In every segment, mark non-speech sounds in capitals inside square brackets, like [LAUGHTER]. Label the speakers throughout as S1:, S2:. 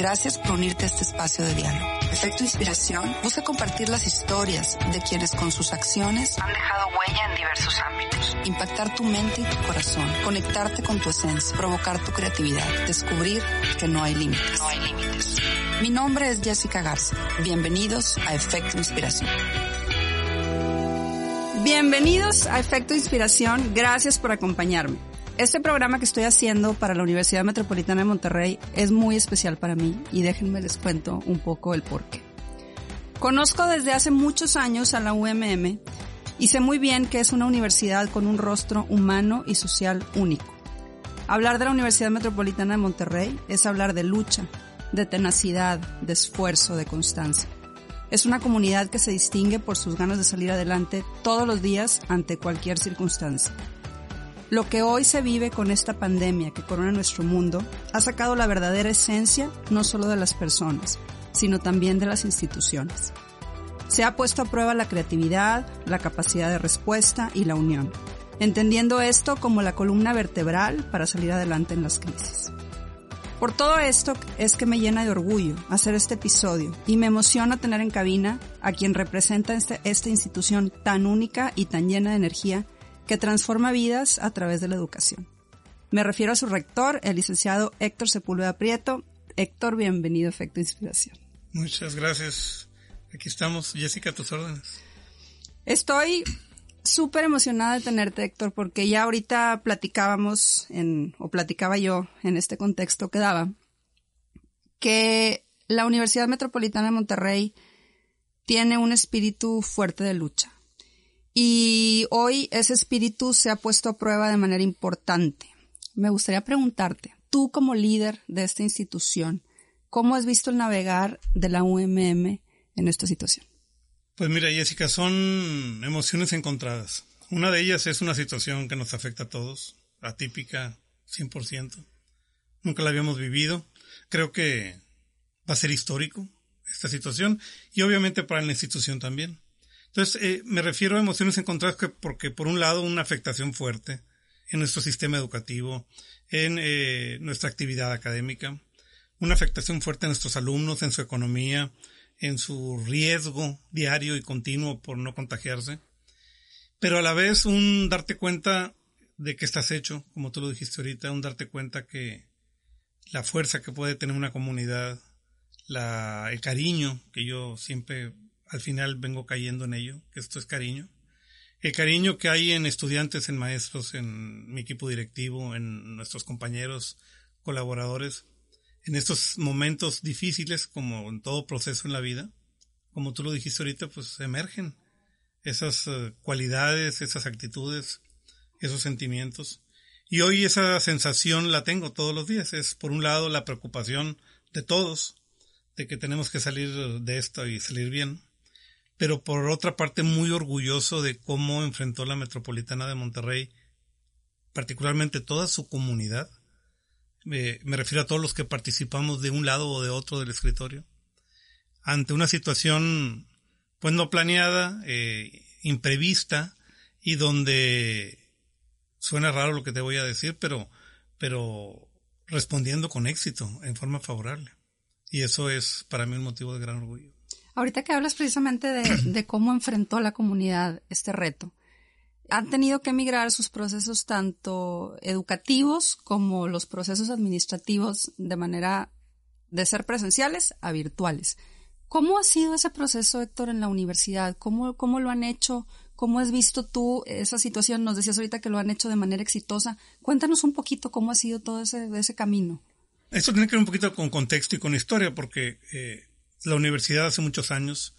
S1: Gracias por unirte a este espacio de diálogo. Efecto Inspiración busca compartir las historias de quienes con sus acciones han dejado huella en diversos ámbitos. Impactar tu mente y tu corazón, conectarte con tu esencia, provocar tu creatividad, descubrir que no hay límites. No hay límites. Mi nombre es Jessica Garza. Bienvenidos a Efecto Inspiración. Bienvenidos a Efecto Inspiración. Gracias por acompañarme. Este programa que estoy haciendo para la Universidad Metropolitana de Monterrey es muy especial para mí y déjenme les cuento un poco el porqué. Conozco desde hace muchos años a la UMM y sé muy bien que es una universidad con un rostro humano y social único. Hablar de la Universidad Metropolitana de Monterrey es hablar de lucha, de tenacidad, de esfuerzo, de constancia. Es una comunidad que se distingue por sus ganas de salir adelante todos los días ante cualquier circunstancia. Lo que hoy se vive con esta pandemia que corona nuestro mundo ha sacado la verdadera esencia no solo de las personas, sino también de las instituciones. Se ha puesto a prueba la creatividad, la capacidad de respuesta y la unión, entendiendo esto como la columna vertebral para salir adelante en las crisis. Por todo esto es que me llena de orgullo hacer este episodio y me emociona tener en cabina a quien representa este, esta institución tan única y tan llena de energía que transforma vidas a través de la educación. Me refiero a su rector, el licenciado Héctor Sepúlveda Prieto. Héctor, bienvenido a Efecto Inspiración.
S2: Muchas gracias. Aquí estamos. Jessica, a tus órdenes.
S1: Estoy súper emocionada de tenerte, Héctor, porque ya ahorita platicábamos en, o platicaba yo en este contexto que daba, que la Universidad Metropolitana de Monterrey tiene un espíritu fuerte de lucha. Y hoy ese espíritu se ha puesto a prueba de manera importante. Me gustaría preguntarte, tú como líder de esta institución, ¿cómo has visto el navegar de la UMM en esta situación?
S2: Pues mira, Jessica, son emociones encontradas. Una de ellas es una situación que nos afecta a todos, atípica 100%. Nunca la habíamos vivido. Creo que va a ser histórico esta situación y obviamente para la institución también. Entonces, eh, me refiero a emociones encontradas que porque, por un lado, una afectación fuerte en nuestro sistema educativo, en eh, nuestra actividad académica, una afectación fuerte en nuestros alumnos, en su economía, en su riesgo diario y continuo por no contagiarse, pero a la vez un darte cuenta de que estás hecho, como tú lo dijiste ahorita, un darte cuenta que la fuerza que puede tener una comunidad, la, el cariño que yo siempre al final vengo cayendo en ello, que esto es cariño. El cariño que hay en estudiantes, en maestros, en mi equipo directivo, en nuestros compañeros, colaboradores, en estos momentos difíciles, como en todo proceso en la vida, como tú lo dijiste ahorita, pues emergen esas eh, cualidades, esas actitudes, esos sentimientos. Y hoy esa sensación la tengo todos los días. Es por un lado la preocupación de todos, de que tenemos que salir de esto y salir bien pero por otra parte muy orgulloso de cómo enfrentó la Metropolitana de Monterrey, particularmente toda su comunidad. me refiero a todos los que participamos de un lado o de otro del escritorio, ante una situación pues no planeada, eh, imprevista y donde suena raro lo que te voy a decir, pero, pero respondiendo con éxito, en forma favorable. Y eso es para mí un motivo de gran orgullo.
S1: Ahorita que hablas precisamente [CLEARS THROAT] de, cómo enfrentó la comunidad este reto, han tenido que migrar sus procesos tanto educativos como los procesos administrativos de manera de ser presenciales a virtuales. ¿Cómo ha sido ese proceso, Héctor, en la universidad? ¿Cómo, cómo lo han hecho? ¿Cómo has visto tú esa situación? Nos decías ahorita que lo han hecho de manera exitosa. Cuéntanos un poquito cómo ha sido todo ese, ese camino.
S2: Esto tiene que ver un poquito con contexto y con historia, porque eh, la universidad hace muchos años,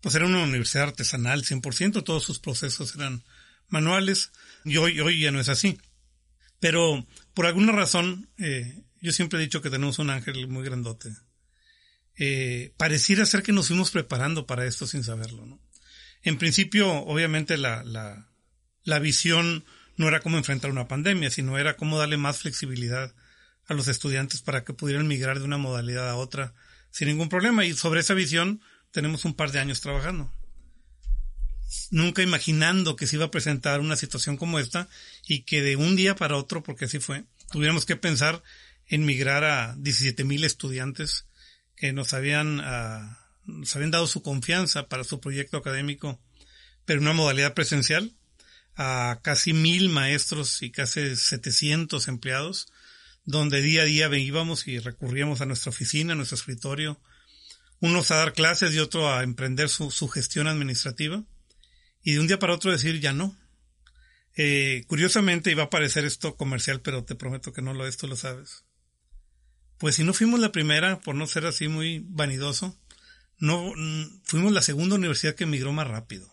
S2: pues era una universidad artesanal 100%, todos sus procesos eran manuales y hoy, hoy ya no es así. Pero por alguna razón, eh, yo siempre he dicho que tenemos un ángel muy grandote. Eh, pareciera ser que nos fuimos preparando para esto sin saberlo, ¿no? En principio, obviamente, la, la, la visión no era cómo enfrentar una pandemia, sino era cómo darle más flexibilidad a los estudiantes para que pudieran migrar de una modalidad a otra sin ningún problema. Y sobre esa visión tenemos un par de años trabajando. Nunca imaginando que se iba a presentar una situación como esta y que de un día para otro, porque así fue, tuviéramos que pensar en migrar a 17 mil estudiantes que nos habían, uh, nos habían dado su confianza para su proyecto académico, pero en una modalidad presencial, a casi mil maestros y casi 700 empleados, donde día a día íbamos y recurríamos a nuestra oficina, a nuestro escritorio, unos a dar clases y otro a emprender su, su gestión administrativa, y de un día para otro decir ya no. Eh, curiosamente iba a parecer esto comercial, pero te prometo que no lo es, tú lo sabes. Pues si no fuimos la primera, por no ser así muy vanidoso, no fuimos la segunda universidad que emigró más rápido.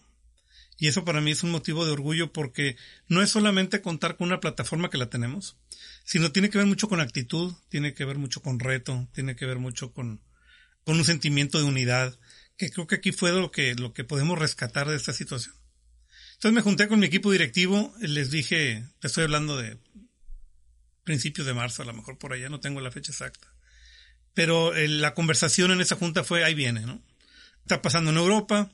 S2: Y eso para mí es un motivo de orgullo porque no es solamente contar con una plataforma que la tenemos, sino tiene que ver mucho con actitud, tiene que ver mucho con reto, tiene que ver mucho con, con un sentimiento de unidad, que creo que aquí fue lo que, lo que podemos rescatar de esta situación. Entonces me junté con mi equipo directivo, les dije, te estoy hablando de principios de marzo, a lo mejor por allá, no tengo la fecha exacta. Pero eh, la conversación en esa junta fue, ahí viene, ¿no? Está pasando en Europa,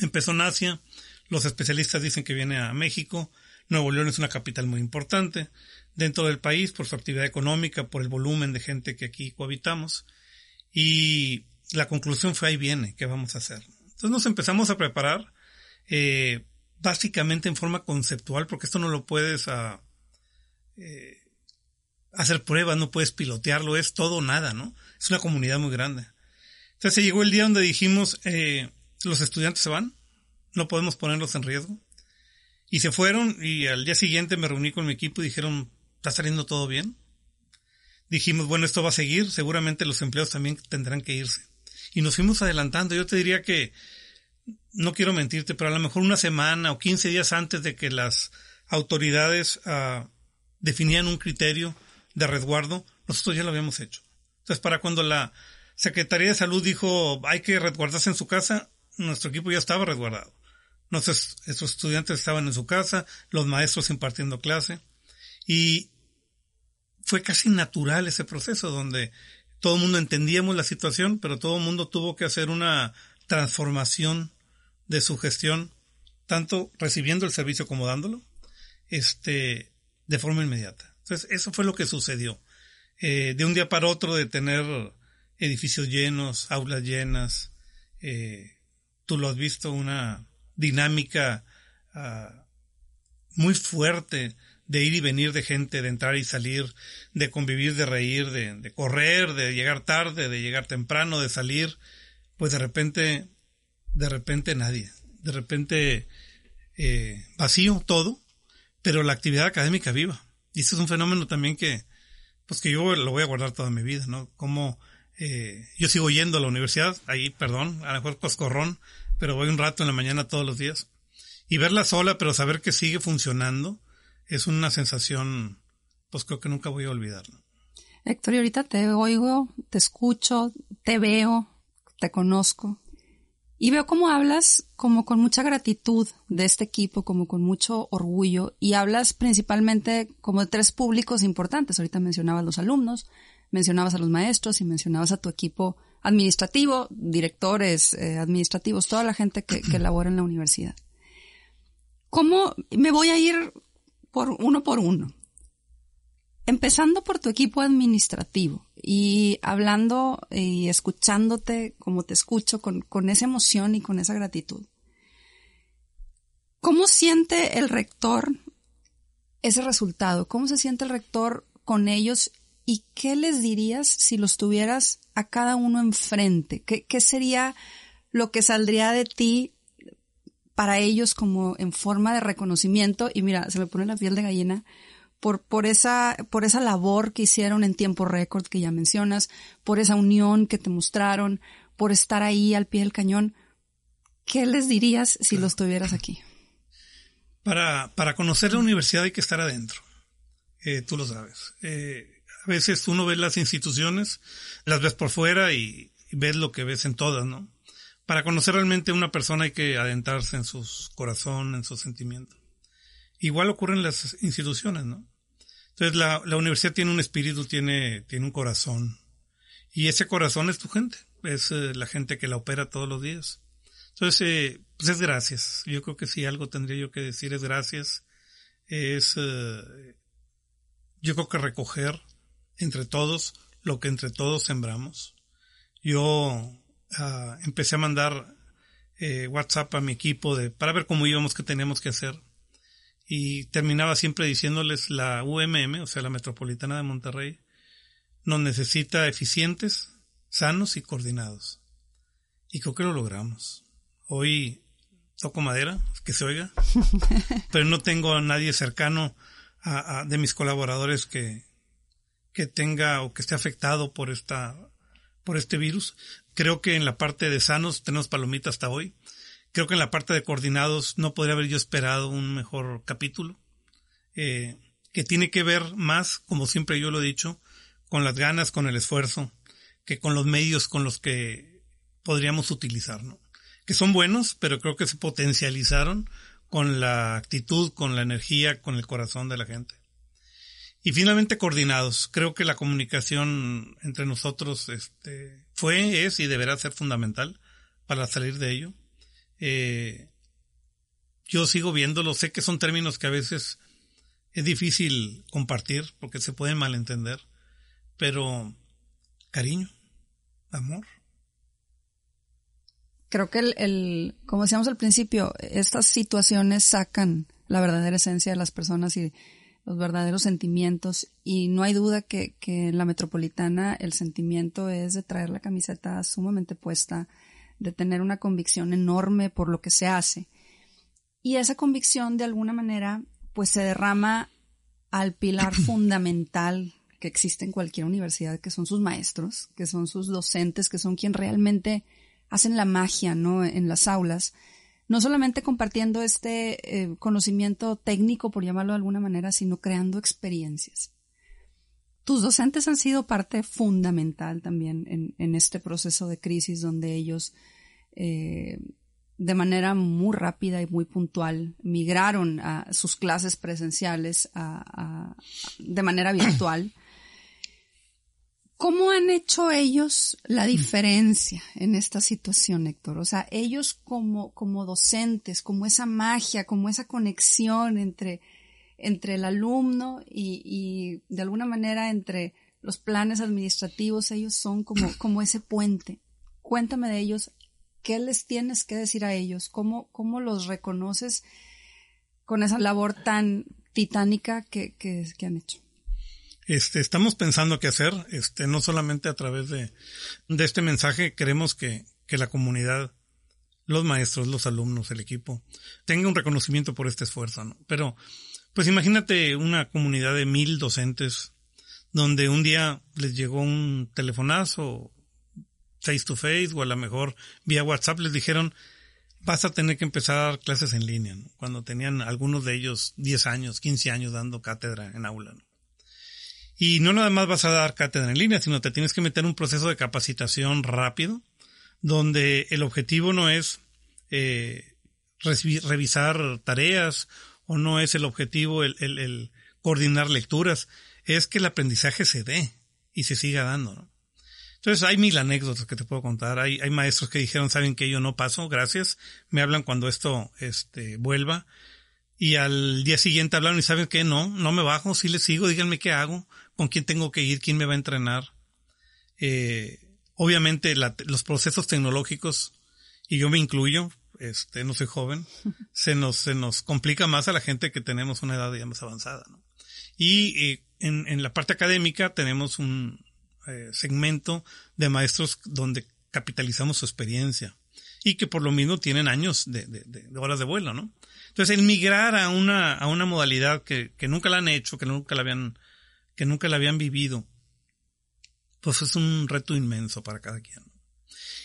S2: empezó en Asia, los especialistas dicen que viene a México, Nuevo León es una capital muy importante dentro del país por su actividad económica, por el volumen de gente que aquí cohabitamos. Y la conclusión fue ahí viene, ¿qué vamos a hacer? Entonces nos empezamos a preparar, eh, básicamente en forma conceptual, porque esto no lo puedes ah, eh, hacer pruebas, no puedes pilotearlo, es todo o nada, ¿no? Es una comunidad muy grande. Entonces llegó el día donde dijimos, eh, los estudiantes se van, no podemos ponerlos en riesgo. Y se fueron y al día siguiente me reuní con mi equipo y dijeron, ¿está saliendo todo bien? Dijimos, bueno, esto va a seguir, seguramente los empleados también tendrán que irse. Y nos fuimos adelantando. Yo te diría que, no quiero mentirte, pero a lo mejor una semana o 15 días antes de que las autoridades uh, definían un criterio de resguardo, nosotros ya lo habíamos hecho. Entonces, para cuando la Secretaría de Salud dijo hay que resguardarse en su casa, nuestro equipo ya estaba resguardado. Nuestros, estudiantes estaban en su casa, los maestros impartiendo clase, y fue casi natural ese proceso donde todo el mundo entendíamos la situación, pero todo el mundo tuvo que hacer una transformación de su gestión, tanto recibiendo el servicio como dándolo, este, de forma inmediata. Entonces, eso fue lo que sucedió. Eh, de un día para otro de tener edificios llenos, aulas llenas, eh, tú lo has visto, una dinámica uh, muy fuerte de ir y venir de gente, de entrar y salir, de convivir, de reír, de, correr, de llegar tarde, de llegar temprano, de salir, pues de repente, de repente nadie, de repente eh, vacío todo, pero la actividad académica viva. Y eso es un fenómeno también que, pues que yo lo voy a guardar toda mi vida, ¿no? Como eh, yo sigo yendo a la universidad, ahí, perdón, a lo mejor coscorrón, pero voy un rato en la mañana todos los días. Y verla sola, pero saber que sigue funcionando, es una sensación, pues creo que nunca voy a olvidar.
S1: Héctor, y ahorita te oigo, te escucho, te veo, te conozco. Y veo cómo hablas como con mucha gratitud de este equipo, como con mucho orgullo, y hablas principalmente como de tres públicos importantes. Ahorita mencionabas los alumnos, mencionabas a los maestros y mencionabas a tu equipo administrativo, directores eh, administrativos, toda la gente que, que labora en la universidad. ¿Cómo me voy a ir por uno por uno? Empezando por tu equipo administrativo y hablando y escuchándote como te escucho con, con esa emoción y con esa gratitud. ¿Cómo siente el rector ese resultado? ¿Cómo se siente el rector con ellos? ¿Y qué les dirías si los tuvieras a cada uno enfrente? ¿Qué, qué sería lo que saldría de ti para ellos como en forma de reconocimiento? Y mira, se me pone la piel de gallina por, por, esa, por esa labor que hicieron en tiempo récord que ya mencionas, por esa unión que te mostraron, por estar ahí al pie del cañón. ¿Qué les dirías si los tuvieras aquí?
S2: Para, para conocer la universidad hay que estar adentro. eh, tú lo sabes. Eh, a veces uno ve las instituciones, las ves por fuera y, ves lo que ves en todas, ¿no? Para conocer realmente a una persona hay que adentrarse en sus corazón, en sus sentimientos. Igual ocurre en las instituciones, ¿no? Entonces la, la universidad tiene un espíritu, tiene, tiene un corazón. Y ese corazón es tu gente, es eh, la gente que la opera todos los días. Entonces, eh, pues es gracias. Yo creo que si algo tendría yo que decir es gracias. Es, eh, yo creo que recoger entre todos lo que entre todos sembramos. Yo ah, empecé a mandar eh, WhatsApp a mi equipo de, para ver cómo íbamos, qué teníamos que hacer. Y terminaba siempre diciéndoles la UMM, o sea, la Metropolitana de Monterrey, nos necesita eficientes, sanos y coordinados. Y creo que lo logramos. Hoy toco madera, que se oiga, [LAUGHS] pero no tengo a nadie cercano a, de mis colaboradores que, que tenga o que esté afectado por esta, por este virus. Creo que en la parte de sanos tenemos palomitas hasta hoy. Creo que en la parte de coordinados no podría haber yo esperado un mejor capítulo, eh, que tiene que ver más, como siempre yo lo he dicho, con las ganas, con el esfuerzo, que con los medios con los que podríamos utilizar, ¿no? Que son buenos, pero creo que se potencializaron con la actitud, con la energía, con el corazón de la gente. Y finalmente coordinados. Creo que la comunicación entre nosotros este, fue, es y deberá ser fundamental para salir de ello. Eh, yo sigo viéndolo, sé que son términos que a veces es difícil compartir porque se pueden malentender, pero cariño, amor,
S1: creo que el, el, como decíamos al principio, estas situaciones sacan la verdadera esencia de las personas y los verdaderos sentimientos y no hay duda que, que en la metropolitana el sentimiento es de traer la camiseta sumamente puesta, de tener una convicción enorme por lo que se hace. Y esa convicción de alguna manera pues se derrama al pilar [CLEARS THROAT] fundamental que existe en cualquier universidad, que son sus maestros, que son sus docentes, que son quien realmente hacen la magia, ¿no? En las aulas, no solamente compartiendo este eh, conocimiento técnico, por llamarlo de alguna manera, sino creando experiencias. Tus docentes han sido parte fundamental también en, este proceso de crisis donde ellos eh, de manera muy rápida y muy puntual migraron a sus clases presenciales de manera virtual ¿Cómo han hecho ellos la diferencia en esta situación, Héctor? O sea, ellos como, como docentes, como esa magia, como esa conexión entre, entre el alumno y, y de alguna manera entre los planes administrativos, ellos son como, como ese puente. Cuéntame de ellos, ¿qué les tienes que decir a ellos? ¿Cómo, cómo los reconoces con esa labor tan titánica que, que, que han hecho?
S2: Este, estamos pensando qué hacer, este, no solamente a través de, este mensaje, queremos que, que la comunidad, los maestros, los alumnos, el equipo, tenga un reconocimiento por este esfuerzo, ¿no? Pero, pues imagínate una comunidad de mil docentes donde un día les llegó un telefonazo face to face o a lo mejor vía WhatsApp les dijeron vas a tener que empezar a dar clases en línea, ¿no? cuando tenían algunos de ellos 10 años, 15 años dando cátedra en aula. ¿no? Y no nada más vas a dar cátedra en línea, sino te tienes que meter un proceso de capacitación rápido, donde el objetivo no es eh, revisar tareas o no es el objetivo el, coordinar lecturas, es que el aprendizaje se dé y se siga dando. Entonces hay mil anécdotas que te puedo contar. Hay, hay maestros que dijeron, saben que yo no paso, gracias. Me hablan cuando esto este, vuelva. Y al día siguiente hablaron y saben que no, no me bajo, sí les sigo, díganme qué hago con quién tengo que ir, quién me va a entrenar. Eh, obviamente los procesos tecnológicos, y yo me incluyo, este, no soy joven, [LAUGHS] se nos, se nos complica más a la gente que tenemos una edad ya más avanzada. ¿no? Y eh, en, en, la parte académica tenemos un eh, segmento de maestros donde capitalizamos su experiencia y que por lo mismo tienen años de, de, de horas de vuelo, ¿no? Entonces, el migrar a una, a una modalidad que, que nunca la han hecho, que nunca la habían que nunca la habían vivido, pues es un reto inmenso para cada quien.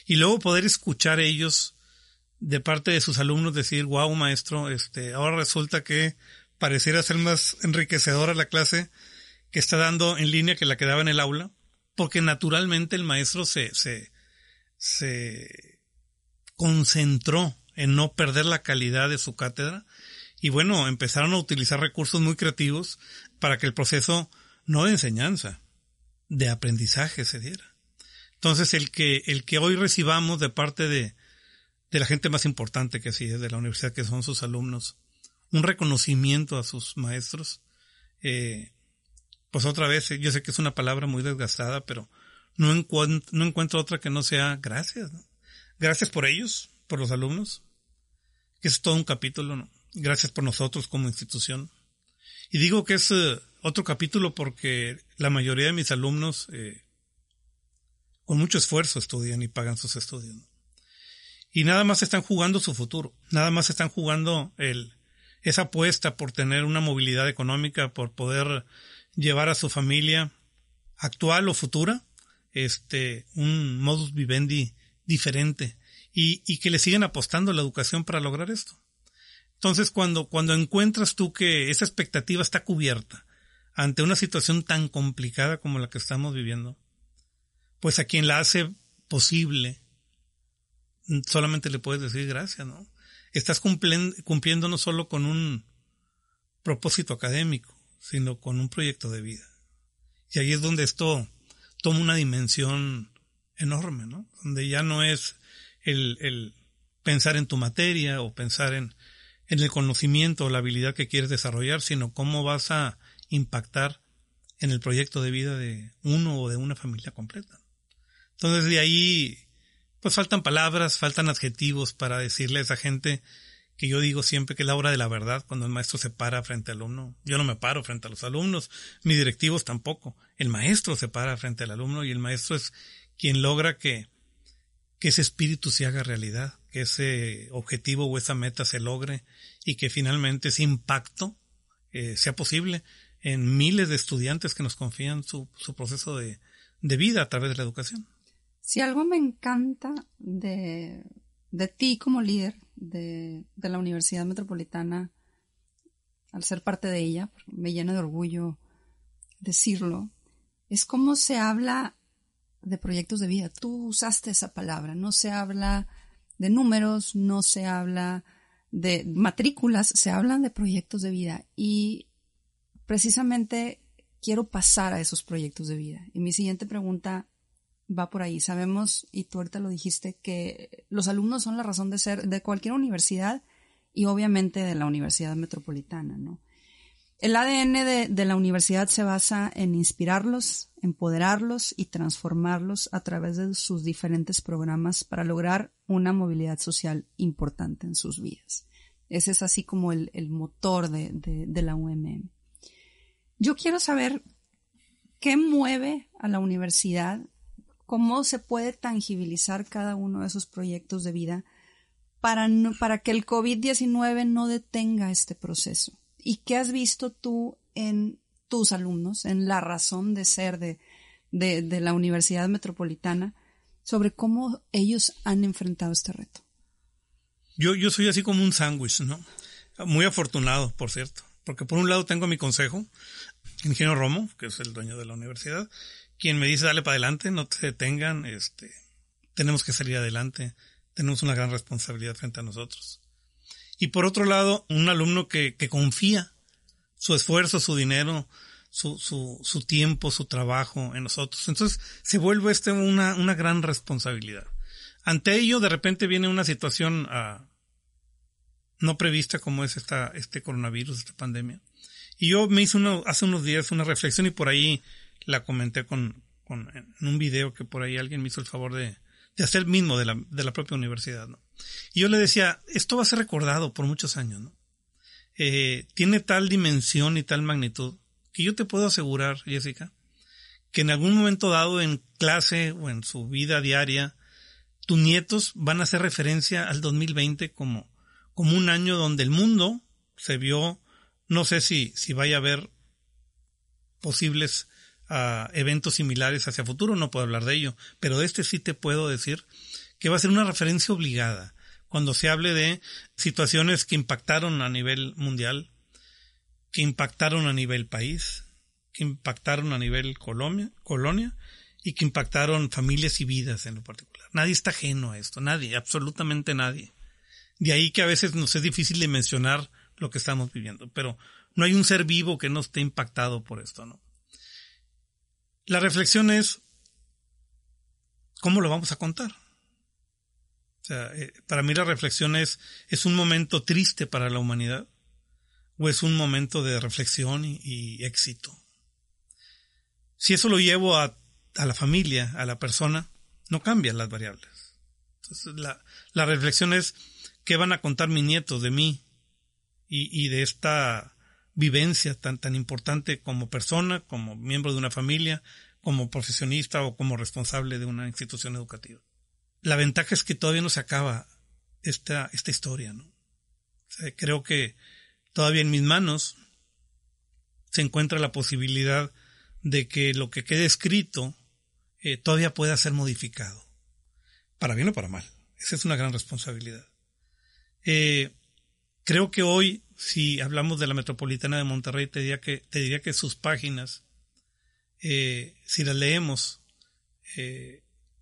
S2: Y luego poder escuchar ellos de parte de sus alumnos decir, wow, maestro, este, ahora resulta que pareciera ser más enriquecedora la clase que está dando en línea que la que daba en el aula, porque naturalmente el maestro se, se, se concentró en no perder la calidad de su cátedra y bueno, empezaron a utilizar recursos muy creativos para que el proceso no de enseñanza, de aprendizaje se diera. Entonces, el que, el que hoy recibamos de parte de, de la gente más importante que sí es de la universidad, que son sus alumnos, un reconocimiento a sus maestros, eh, pues otra vez, yo sé que es una palabra muy desgastada, pero no, encuentro, no encuentro otra que no sea gracias. Gracias por ellos, por los alumnos, que es todo un capítulo, ¿no? Gracias por nosotros como institución. Y digo que es eh, otro capítulo porque la mayoría de mis alumnos eh, con mucho esfuerzo estudian y pagan sus estudios. Y nada más están jugando su futuro, nada más están jugando esa apuesta por tener una movilidad económica, por poder llevar a su familia actual o futura, este, un modus vivendi diferente y, que le siguen apostando la educación para lograr esto. Entonces, cuando, cuando encuentras tú que esa expectativa está cubierta ante una situación tan complicada como la que estamos viviendo, pues a quien la hace posible, solamente le puedes decir gracias, ¿no? Estás cumpliendo no solo con un propósito académico, sino con un proyecto de vida. Y ahí es donde esto toma una dimensión enorme, ¿no? Donde ya no es el, pensar en tu materia o pensar en, en el conocimiento o la habilidad que quieres desarrollar, sino cómo vas a impactar en el proyecto de vida de uno o de una familia completa. Entonces de ahí, pues faltan palabras, faltan adjetivos para decirle a esa gente que yo digo siempre que es la hora de la verdad cuando el maestro se para frente al alumno. Yo no me paro frente a los alumnos, mis directivos tampoco. El maestro se para frente al alumno y el maestro es quien logra que, ese espíritu se haga realidad, que ese objetivo o esa meta se logre y que finalmente ese impacto eh, sea posible en miles de estudiantes que nos confían su, su proceso de, de vida a través de la educación.
S1: Si algo me encanta de, de ti como líder de, de, la Universidad Metropolitana, al ser parte de ella, me llena de orgullo decirlo, es cómo se habla de proyectos de vida. Tú usaste esa palabra, no se habla de números, no se habla de matrículas, se hablan de proyectos de vida y precisamente quiero pasar a esos proyectos de vida. Y mi siguiente pregunta va por ahí. Sabemos, y tú ahorita lo dijiste, que los alumnos son la razón de ser de cualquier universidad y obviamente de la Universidad Metropolitana, ¿no? El ADN de, la universidad se basa en inspirarlos, empoderarlos y transformarlos a través de sus diferentes programas para lograr una movilidad social importante en sus vidas. Ese es así como el, motor de, de la UMM. Yo quiero saber qué mueve a la universidad, cómo se puede tangibilizar cada uno de esos proyectos de vida para, no, para que el COVID-19 no detenga este proceso. ¿Y qué has visto tú en tus alumnos, en la razón de ser de, de, de la Universidad Metropolitana, sobre cómo ellos han enfrentado este reto?
S2: Yo, yo soy así como un sándwich, ¿no? Muy afortunado, por cierto. Porque por un lado tengo mi consejo, ingeniero Romo, que es el dueño de la universidad, quien me dice, dale para adelante, no te detengan, este, tenemos que salir adelante, tenemos una gran responsabilidad frente a nosotros. Y por otro lado, un alumno que, que confía su esfuerzo, su dinero, su, su, su, tiempo, su trabajo en nosotros. Entonces se vuelve este una, una gran responsabilidad. Ante ello, de repente viene una situación uh, no prevista como es esta, este coronavirus, esta pandemia. Y yo me hice uno, hace unos días una reflexión y por ahí la comenté con, con, en un video que por ahí alguien me hizo el favor de, de hacer mismo de la, de la propia universidad, ¿no? Y yo le decía, esto va a ser recordado por muchos años, ¿no? Eh, tiene tal dimensión y tal magnitud que yo te puedo asegurar, Jessica, que en algún momento dado en clase o en su vida diaria, tus nietos van a hacer referencia al 2020 como, como un año donde el mundo se vio, no sé si, si vaya a haber posibles uh, eventos similares hacia futuro, no puedo hablar de ello, pero de este sí te puedo decir que va a ser una referencia obligada cuando se hable de situaciones que impactaron a nivel mundial, que impactaron a nivel país, que impactaron a nivel colonia, colonia y que impactaron familias y vidas en lo particular. Nadie está ajeno a esto, nadie, absolutamente nadie. De ahí que a veces nos es difícil de mencionar lo que estamos viviendo, pero no hay un ser vivo que no esté impactado por esto, ¿no? La reflexión es, ¿cómo lo vamos a contar? Eh, para mí la reflexión es, ¿es un momento triste para la humanidad? ¿O es un momento de reflexión y, éxito? Si eso lo llevo a, a, la familia, a la persona, no cambian las variables. Entonces, la, la reflexión es, ¿qué van a contar mis nietos de mí y, de esta vivencia tan, tan importante como persona, como miembro de una familia, como profesionista o como responsable de una institución educativa? La ventaja es que todavía no se acaba esta, esta historia, ¿no? creo que todavía en mis manos se encuentra la posibilidad de que lo que quede escrito eh, todavía pueda ser modificado, para bien o para mal. Esa es una gran responsabilidad. Eh, creo que hoy, si hablamos de la Metropolitana de Monterrey, te diría que, te diría que sus páginas, eh, si las leemos,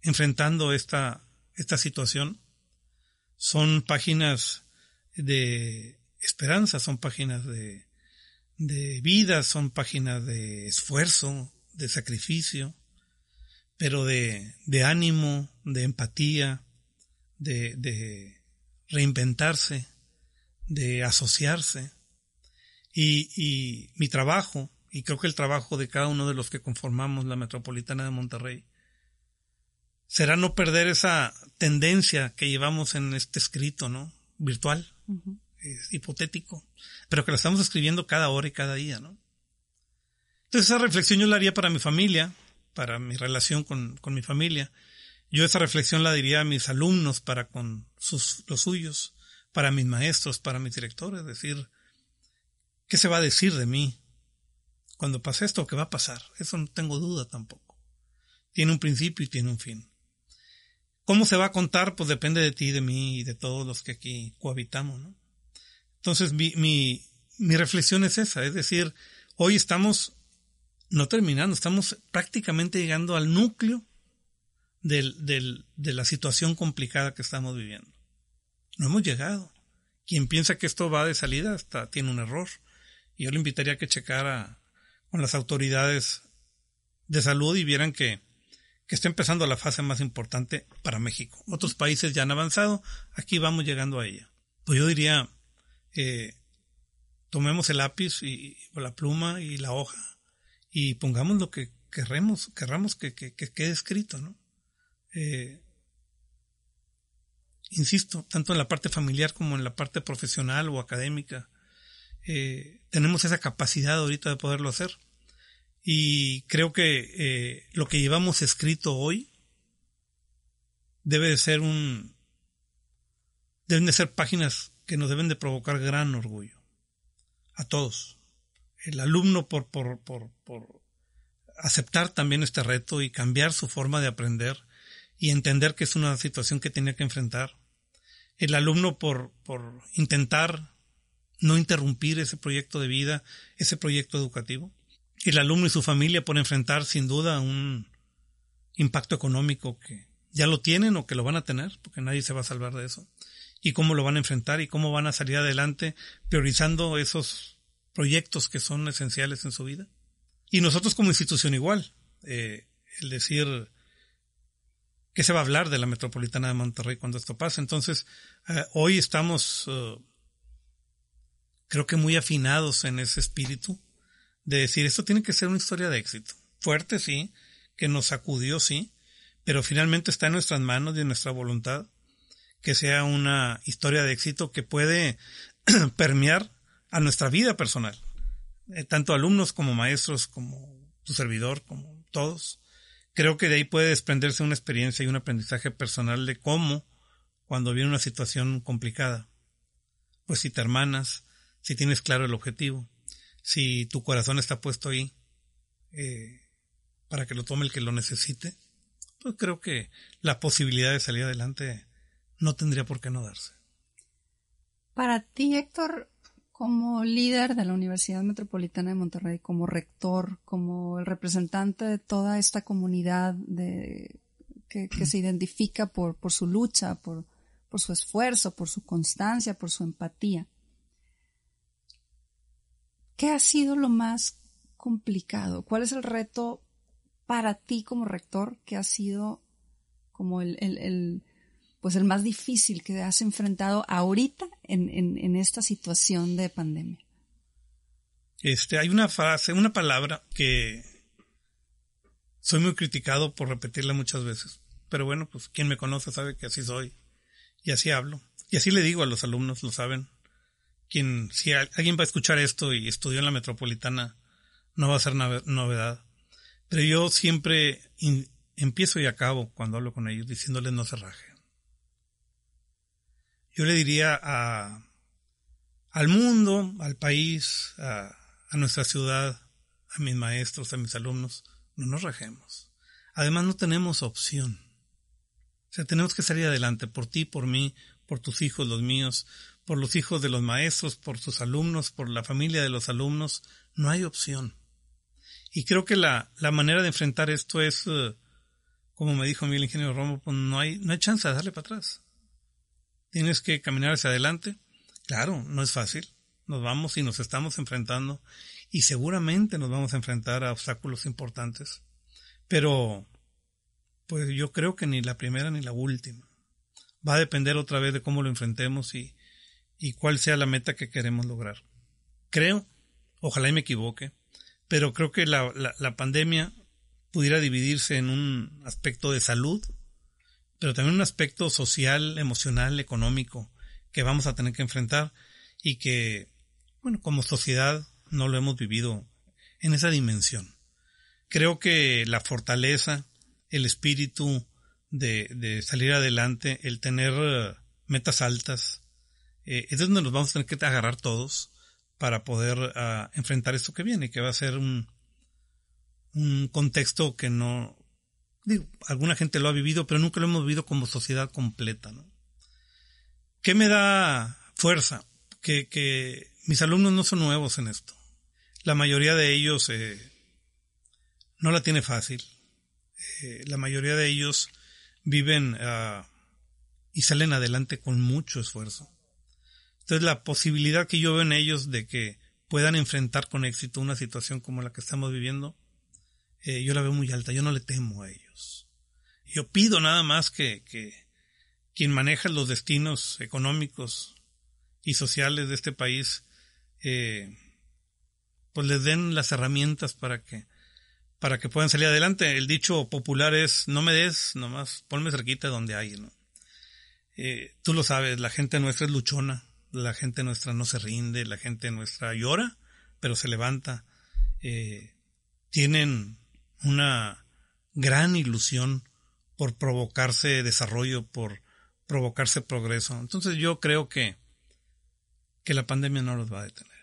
S2: enfrentando esta, esta situación, son páginas de esperanza, son páginas de, de vida, son páginas de esfuerzo, de sacrificio, pero de, de ánimo, de empatía, de, de reinventarse, de asociarse. Y, y mi trabajo, y creo que el trabajo de cada uno de los que conformamos la Metropolitana de Monterrey, será no perder esa tendencia que llevamos en este escrito, ¿no? Virtual, es hipotético, pero que la estamos escribiendo cada hora y cada día, ¿no? Entonces esa reflexión yo la haría para mi familia, para mi relación con, con mi familia. Yo esa reflexión la diría a mis alumnos para con sus, los suyos, para mis maestros, para mis directores, es decir, ¿qué se va a decir de mí cuando pase esto? ¿Qué va a pasar? Eso no tengo duda tampoco. Tiene un principio y tiene un fin. ¿Cómo se va a contar? Pues depende de ti, de mí y de todos los que aquí cohabitamos. Entonces, mi, mi, mi reflexión es esa, es decir, hoy estamos no terminando, estamos prácticamente llegando al núcleo del, de la situación complicada que estamos viviendo. No hemos llegado. Quien piensa que esto va de salida hasta tiene un error. Y yo le invitaría a que checara con las autoridades de salud y vieran que que está empezando la fase más importante para México. Otros países ya han avanzado, aquí vamos llegando a ella. Pues yo diría, eh, tomemos el lápiz y, la pluma y la hoja y pongamos lo que querremos, querramos que, quede escrito, ¿no? Eh, insisto, tanto en la parte familiar como en la parte profesional o académica, eh, tenemos esa capacidad ahorita de poderlo hacer. Y creo que eh, lo que llevamos escrito hoy debe de ser un... deben de ser páginas que nos deben de provocar gran orgullo. A todos. El alumno por, por, por, por aceptar también este reto y cambiar su forma de aprender y entender que es una situación que tenía que enfrentar. El alumno por, por intentar no interrumpir ese proyecto de vida, ese proyecto educativo el alumno y su familia por enfrentar sin duda un impacto económico que ya lo tienen o que lo van a tener, porque nadie se va a salvar de eso, y cómo lo van a enfrentar y cómo van a salir adelante priorizando esos proyectos que son esenciales en su vida. Y nosotros como institución igual, eh, el decir que se va a hablar de la metropolitana de Monterrey cuando esto pase. Entonces, eh, hoy estamos, eh, creo que muy afinados en ese espíritu de decir, esto tiene que ser una historia de éxito. Fuerte, sí, que nos sacudió, sí, pero finalmente está en nuestras manos y en nuestra voluntad que sea una historia de éxito que puede [CLEARS THROAT] permear a nuestra vida personal, eh, tanto alumnos como maestros, como tu servidor, como todos. Creo que de ahí puede desprenderse una experiencia y un aprendizaje personal de cómo, cuando viene una situación complicada, pues si te hermanas, si tienes claro el objetivo, si tu corazón está puesto ahí eh, para que lo tome el que lo necesite, pues creo que la posibilidad de salir adelante no tendría por qué no darse.
S1: Para ti, Héctor, Como líder de la Universidad Metropolitana de Monterrey, como rector, como el representante de toda esta comunidad de, que, se identifica por, su lucha, por, por su esfuerzo, por su constancia, por su empatía. ¿Qué ha sido lo más complicado? ¿Cuál es el reto para ti como rector que ha sido como el, el, pues el más difícil que has enfrentado ahorita en, en, esta situación de pandemia?
S2: Este, hay una frase, una palabra que soy muy criticado por repetirla muchas veces. Pero bueno, pues quien me conoce sabe que así soy y así hablo. Y así le digo a los alumnos, lo saben. Quien, si alguien va a escuchar esto y estudió en la metropolitana, no va a ser novedad. Pero yo siempre empiezo y acabo cuando hablo con ellos diciéndoles no se rajen. Yo le diría a, al mundo, al país, a, nuestra ciudad, a mis maestros, a mis alumnos, no nos rajemos. Además no tenemos opción. O sea, tenemos que salir adelante por ti, por mí, por tus hijos, los míos, por los hijos de los maestros, por sus alumnos, por la familia de los alumnos. No hay opción. Y creo que la, la manera de enfrentar esto es, eh, como me dijo el ingeniero Romo, pues no hay, no hay chance de darle para atrás. Tienes que caminar hacia adelante. Claro, no es fácil. Nos vamos y nos estamos enfrentando y seguramente nos vamos a enfrentar a obstáculos importantes. Pero, pues yo creo que ni la primera ni la última. Va a depender otra vez de cómo lo enfrentemos y, y cuál sea la meta que queremos lograr. Creo, ojalá y me equivoque, pero creo que la, la, pandemia pudiera dividirse en un aspecto de salud, pero también un aspecto social, emocional, económico que vamos a tener que enfrentar y que, bueno, como sociedad no lo hemos vivido en esa dimensión. Creo que la fortaleza, el espíritu de, de salir adelante, el tener eh, metas altas, eh, es donde nos vamos a tener que agarrar todos para poder ah, enfrentar esto que viene, que va a ser un, un contexto que no, digo, alguna gente lo ha vivido, pero nunca lo hemos vivido como sociedad completa, ¿no? ¿Qué me da fuerza? Que, mis alumnos no son nuevos en esto. La mayoría de ellos eh, no la tiene fácil. Eh, la mayoría de ellos viven ah, y salen adelante con mucho esfuerzo. Entonces la posibilidad que yo veo en ellos de que puedan enfrentar con éxito una situación como la que estamos viviendo, eh, yo la veo muy alta, yo no le temo a ellos. Yo pido nada más que, que quien maneja los destinos económicos y sociales de este país, eh, pues les den las herramientas para que, para que puedan salir adelante. El dicho popular es, no me des, nomás ponme cerquita donde hay, ¿no? Eh, tú lo sabes, la gente nuestra es luchona la gente nuestra no se rinde, la gente nuestra llora, pero se levanta. Tienen una gran ilusión por provocarse desarrollo, por provocarse progreso. Entonces yo creo que, que la pandemia no los va a detener.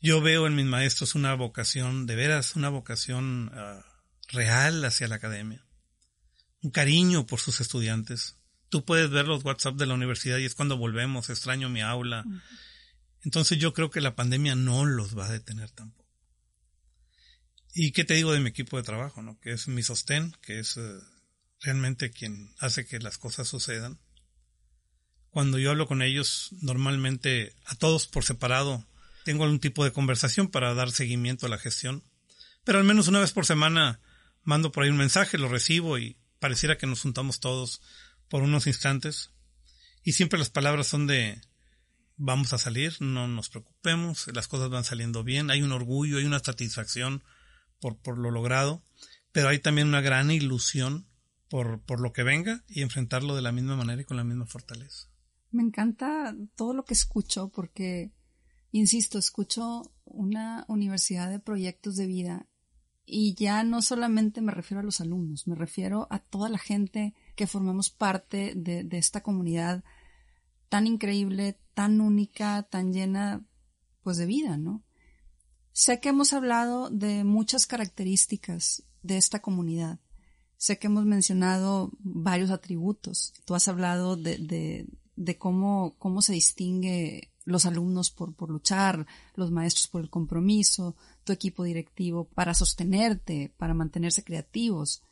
S2: Yo veo en mis maestros una vocación, de veras, una vocación ah, real hacia la academia, un cariño por sus estudiantes, tú puedes ver los WhatsApp de la universidad y es cuando volvemos, extraño mi aula. Entonces yo creo que la pandemia no los va a detener tampoco. ¿Y qué te digo de mi equipo de trabajo, no? Que es mi sostén, que es eh, realmente quien hace que las cosas sucedan. Cuando yo hablo con ellos, normalmente a todos por separado, tengo algún tipo de conversación para dar seguimiento a la gestión. Pero al menos una vez por semana mando por ahí un mensaje, lo recibo y pareciera que nos juntamos todos por unos instantes y siempre las palabras son de vamos a salir, no nos preocupemos, las cosas van saliendo bien, hay un orgullo, hay una satisfacción por, por lo logrado, pero hay también una gran ilusión por, por lo que venga y enfrentarlo de la misma manera y con la misma fortaleza.
S1: Me encanta todo lo que escucho porque, insisto, escucho una universidad de proyectos de vida y ya no solamente me refiero a los alumnos, me refiero a toda la gente que formamos parte de, de esta comunidad tan increíble, tan única, tan llena pues de vida, ¿no? Sé que hemos hablado de muchas características de esta comunidad. Sé que hemos mencionado varios atributos. Tú has hablado de, cómo se distingue los alumnos por, por luchar, los maestros por el compromiso, tu equipo directivo para sostenerte, para mantenerse creativos.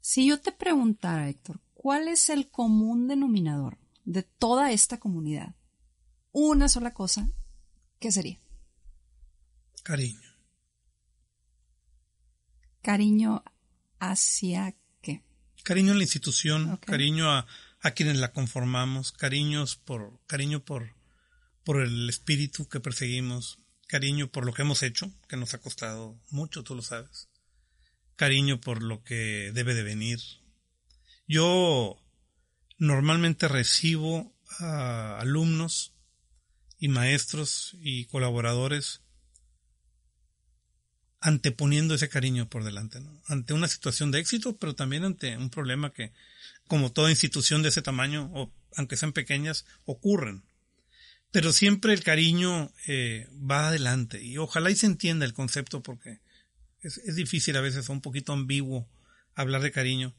S1: Si yo te preguntara, Héctor, ¿cuál es el común denominador de toda esta comunidad? Una sola cosa, ¿qué sería?
S2: Cariño.
S1: Cariño hacia qué?
S2: Cariño a la institución, cariño a, a quienes la conformamos, cariños por, cariño por, por el espíritu que perseguimos, cariño por lo que hemos hecho, que nos ha costado mucho, tú lo sabes, cariño por lo que debe de venir. Yo normalmente recibo a alumnos y maestros y colaboradores anteponiendo ese cariño por delante, ¿no? ante una situación de éxito, pero también ante un problema que, como toda institución de ese tamaño, o aunque sean pequeñas, ocurren. Pero siempre el cariño eh, va adelante y ojalá y se entienda el concepto porque es, difícil a veces, un poquito ambiguo hablar de cariño,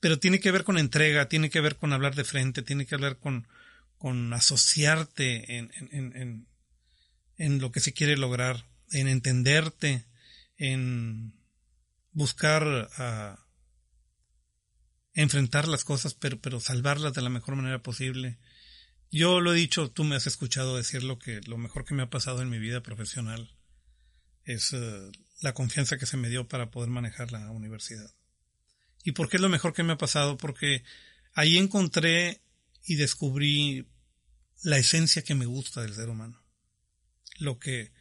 S2: pero tiene que ver con entrega, tiene que ver con hablar de frente, tiene que ver con, con asociarte en, en lo que se quiere lograr, en entenderte, en buscar a enfrentar las cosas, pero, pero salvarlas de la mejor manera posible. Yo lo he dicho, tú me has escuchado decirlo, que lo mejor que me ha pasado en mi vida profesional es uh, la confianza que se me dio para poder manejar la universidad. ¿Y por qué es lo mejor que me ha pasado? Porque ahí encontré y descubrí la esencia que me gusta del ser humano. Lo que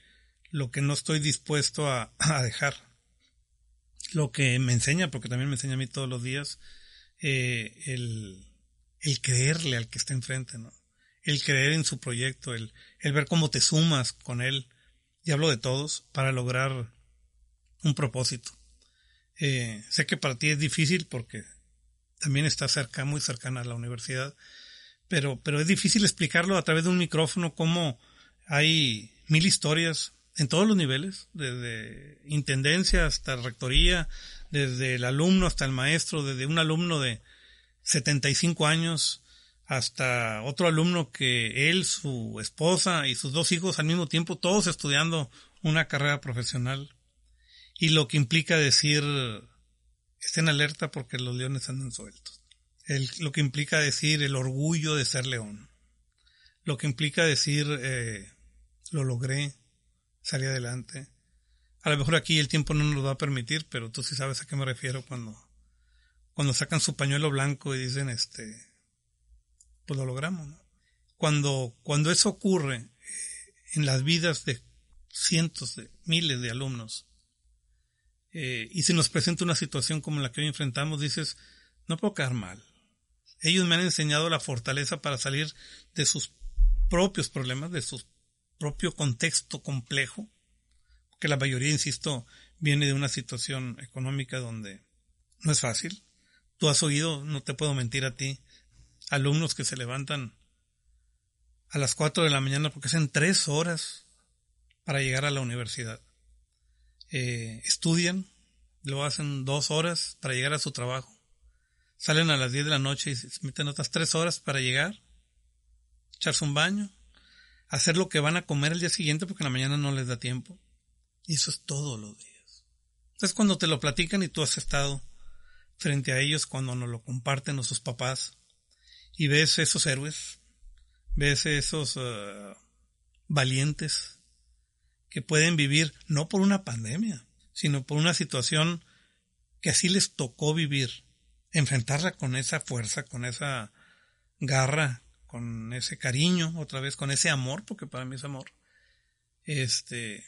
S2: lo que no estoy dispuesto a, dejar. Lo que me enseña, porque también me enseña a mí todos los días, eh, el, el creerle al que está enfrente, ¿no? El creer en su proyecto, el, el ver cómo te sumas con él, y hablo de todos, para lograr un propósito. Eh, sé que para ti es difícil porque también está cerca, muy cercana a la universidad, pero, pero es difícil explicarlo a través de un micrófono cómo hay mil historias en todos los niveles, desde intendencia hasta rectoría, desde el alumno hasta el maestro, desde un alumno de 75 años hasta otro alumno que él, su esposa y sus dos hijos al mismo tiempo, todos estudiando una carrera profesional. Y lo que implica decir, estén alerta porque los leones andan sueltos. lo que implica decir el orgullo de ser león. Lo que implica decir, eh, lo logré, salí adelante. A lo mejor aquí el tiempo no nos lo va a permitir, pero tú sí sabes a qué me refiero cuando, cuando sacan su pañuelo blanco y dicen, este, pues lo logramos. Cuando, cuando eso ocurre eh, en las vidas de cientos de miles de alumnos, eh, y si nos presenta una situación como la que hoy enfrentamos, dices, no puedo quedar mal. Ellos me han enseñado la fortaleza para salir de sus propios problemas, de sus propio contexto complejo, que la mayoría, insisto, viene de una situación económica donde no es fácil. Tú has oído, no te puedo mentir a ti, alumnos que se levantan a las 4 de la mañana porque hacen tres horas para llegar a la universidad. Eh, estudian, lo hacen dos horas para llegar a su trabajo. Salen a las 10 de la noche y se meten otras tres horas para llegar, echarse un baño, hacer lo que van a comer el día siguiente porque en la mañana no les da tiempo. Y eso es todos los días. Entonces cuando te lo platican y tú has estado frente a ellos, cuando nos lo comparten nuestros papás, y ves esos héroes, ves esos uh, valientes que pueden vivir no por una pandemia, sino por una situación que así les tocó vivir, enfrentarla con esa fuerza, con esa garra, con ese cariño, otra vez con ese amor, porque para mí es amor, este,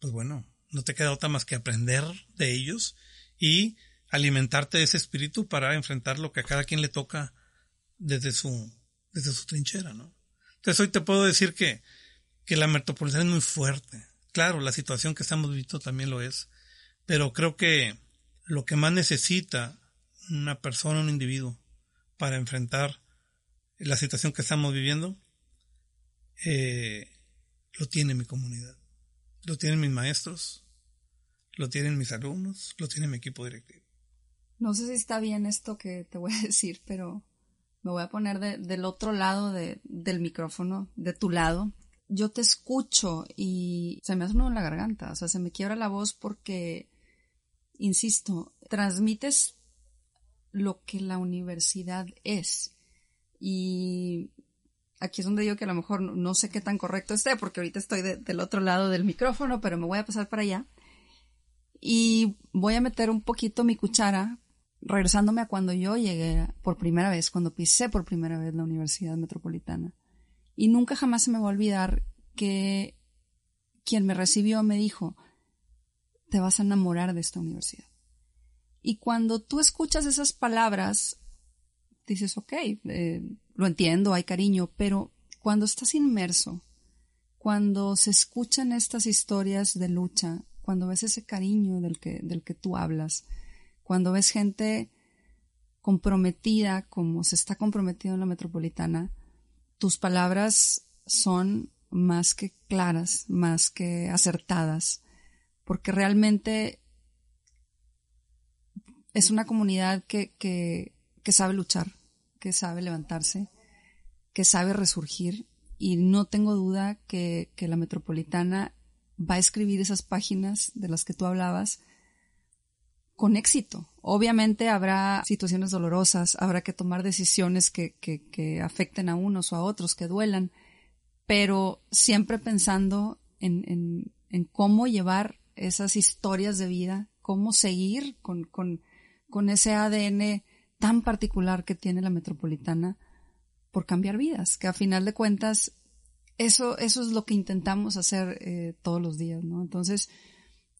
S2: pues bueno, no te queda otra más que aprender de ellos y alimentarte de ese espíritu para enfrentar lo que a cada quien le toca desde su, desde su trinchera, ¿no? Entonces hoy te puedo decir que, que la metropolitana es muy fuerte. Claro, la situación que estamos viviendo también lo es, pero creo que lo que más necesita una persona, un individuo, para enfrentar la situación que estamos viviendo, eh, lo tiene mi comunidad, lo tienen mis maestros, lo tienen mis alumnos, lo tiene mi equipo directivo.
S1: No sé si está bien esto que te voy a [LAUGHS] decir, pero me voy a poner del otro lado del micrófono, de tu lado. Yo te escucho y se me hace uno en la garganta, o sea, se me quiebra la voz porque, insisto, transmites lo que la universidad es. Y aquí es donde digo que a lo mejor no sé qué tan correcto esté, porque ahorita estoy del otro lado del micrófono, pero me voy a pasar para allá. Y voy a meter un poquito mi cuchara, regresándome a cuando yo llegué por primera vez, cuando pisé por primera vez la Universidad Metropolitana. Y nunca jamás se me va a olvidar que quien me recibió me dijo, te vas a enamorar de esta universidad. Y cuando tú escuchas esas palabras, dices, ok, eh, lo entiendo, hay cariño, pero cuando estás inmerso, cuando se escuchan estas historias de lucha, cuando ves ese cariño del que, del que tú hablas, cuando ves gente comprometida como se está comprometido en la metropolitana, tus palabras son más que claras, más que acertadas, porque realmente es una comunidad que, que, que sabe luchar, que sabe levantarse, que sabe resurgir y no tengo duda que, que la metropolitana va a escribir esas páginas de las que tú hablabas con éxito. Obviamente habrá situaciones dolorosas, habrá que tomar decisiones que, que, afecten a unos o a otros, que duelan, pero siempre pensando en, en, en cómo llevar esas historias de vida, cómo seguir con, con, con ese ADN tan particular que tiene la metropolitana por cambiar vidas, que a final de cuentas eso, eso es lo que intentamos hacer eh, todos los días, ¿no? Entonces,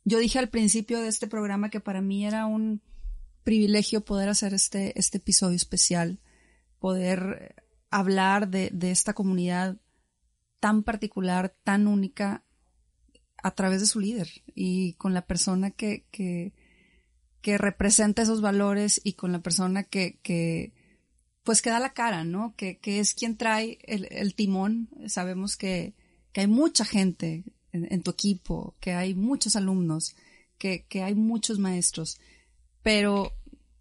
S1: yo dije al principio de este programa que para mí era un privilegio poder hacer este, este episodio especial, poder hablar de, de esta comunidad tan particular, tan única, a través de su líder y con la persona que, que, que representa esos valores y con la persona que, que, pues que da la cara, ¿no? Que, que es quien trae el, el timón. Sabemos que, que, hay mucha gente en, tu equipo, que hay muchos alumnos, que, que hay muchos maestros, pero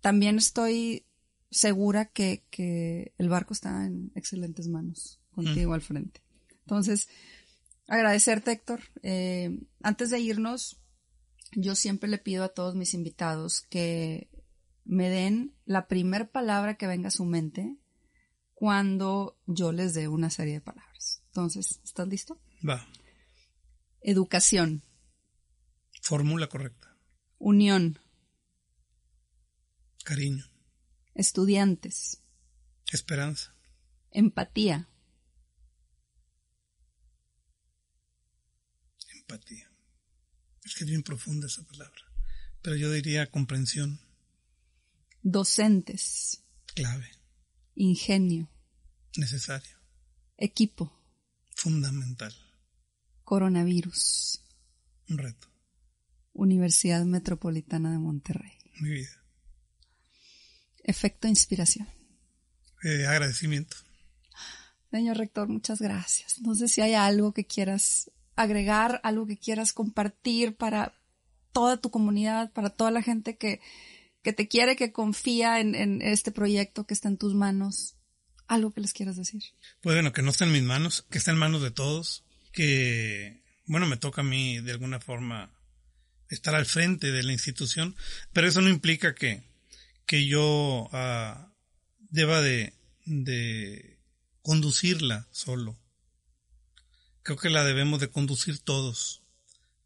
S1: también estoy segura que, que el barco está en excelentes manos, contigo al frente. Entonces, agradecerte, Héctor. Eh, antes de irnos, yo siempre le pido a todos mis invitados que me den la primer palabra que venga a su mente cuando yo les dé una serie de palabras. Entonces, ¿estás listo?
S2: Va.
S1: Educación.
S2: Fórmula correcta.
S1: Unión.
S2: Cariño.
S1: Estudiantes.
S2: Esperanza.
S1: Empatía.
S2: Empatía. Que es bien profunda esa palabra. Pero yo diría comprensión.
S1: Docentes.
S2: Clave.
S1: Ingenio.
S2: Necesario.
S1: Equipo.
S2: Fundamental.
S1: Coronavirus.
S2: Un reto.
S1: Universidad Metropolitana de Monterrey.
S2: Mi vida.
S1: Efecto inspiración.
S2: Eh, agradecimiento.
S1: Señor rector, muchas gracias. No sé si hay algo que quieras agregar, algo que quieras compartir para toda tu comunidad, para toda la gente que, que te quiere, que confía en, este proyecto que está en tus manos. Algo que les quieras decir.
S2: Pues bueno, que no está en mis manos, que está en manos de todos, que, bueno, me toca a mí de alguna forma estar al frente de la institución, pero eso no implica que, que yo ah, deba de, de conducirla solo. Creo que la debemos de conducir todos.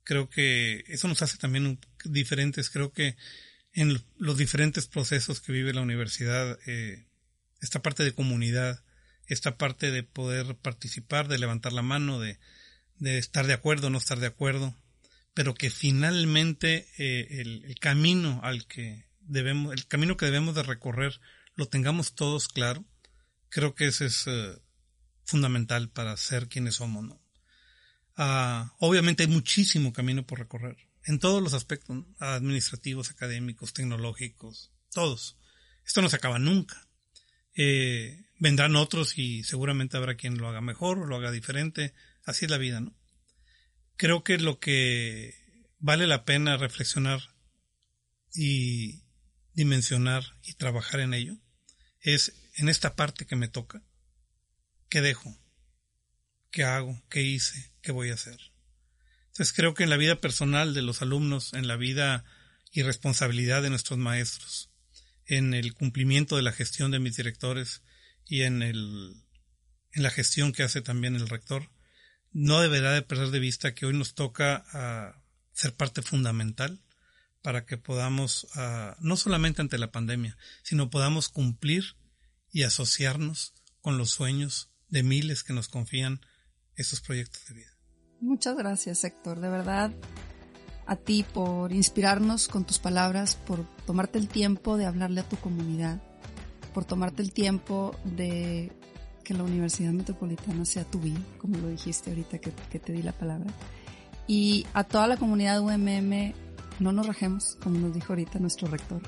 S2: Creo que eso nos hace también diferentes. Creo que en los diferentes procesos que vive la universidad, eh, esta parte de comunidad, esta parte de poder participar, de levantar la mano, de, de estar de acuerdo, no estar de acuerdo, pero que finalmente eh, el, camino al que debemos, el camino que debemos de recorrer, lo tengamos todos claro, creo que ese es eh, fundamental para ser quienes somos, ¿no? Ah, obviamente hay muchísimo camino por recorrer en todos los aspectos, administrativos, académicos, tecnológicos, todos. Esto no se acaba nunca. Eh, vendrán otros y seguramente habrá quien lo haga mejor o lo haga diferente. Así es la vida, ¿no? Creo que lo que vale la pena reflexionar y dimensionar y trabajar en ello es en esta parte que me toca, ¿qué dejo? ¿Qué hago? ¿Qué hice? ¿Qué voy a hacer? Entonces creo que en la vida personal de los alumnos, en la vida y responsabilidad de nuestros maestros, en el cumplimiento de la gestión de mis directores y en el en la gestión que hace también el rector, no deberá de perder de vista que hoy nos toca ah, ser parte fundamental para que podamos, ah, no solamente ante la pandemia, sino podamos cumplir y asociarnos con los sueños de miles que nos confían estos proyectos de vida.
S1: Muchas gracias, Héctor. De verdad, a ti por inspirarnos con tus palabras, por tomarte el tiempo de hablarle a tu comunidad, por tomarte el tiempo de que la Universidad Metropolitana sea tu vida, como lo dijiste ahorita que, que te di la palabra. Y a toda la comunidad UMM, no nos rajemos, como nos dijo ahorita nuestro rector.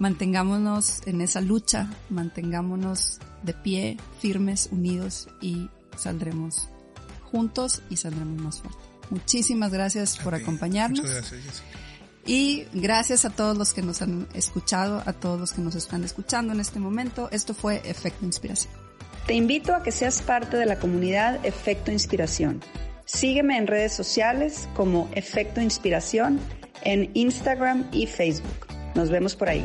S1: Mantengámonos en esa lucha, mantengámonos de pie, firmes, unidos y saldremos juntos y saldremos más fuertes. Muchísimas gracias por acompañarnos.
S2: Muchas gracias, Jessica.
S1: Y gracias a todos los que nos han escuchado, a todos los que nos están escuchando en este momento. Esto fue Efecto Inspiración.
S3: Te invito a que seas parte de la comunidad Efecto Inspiración. Sígueme en redes sociales como Efecto Inspiración en Instagram y Facebook. Nos vemos por ahí.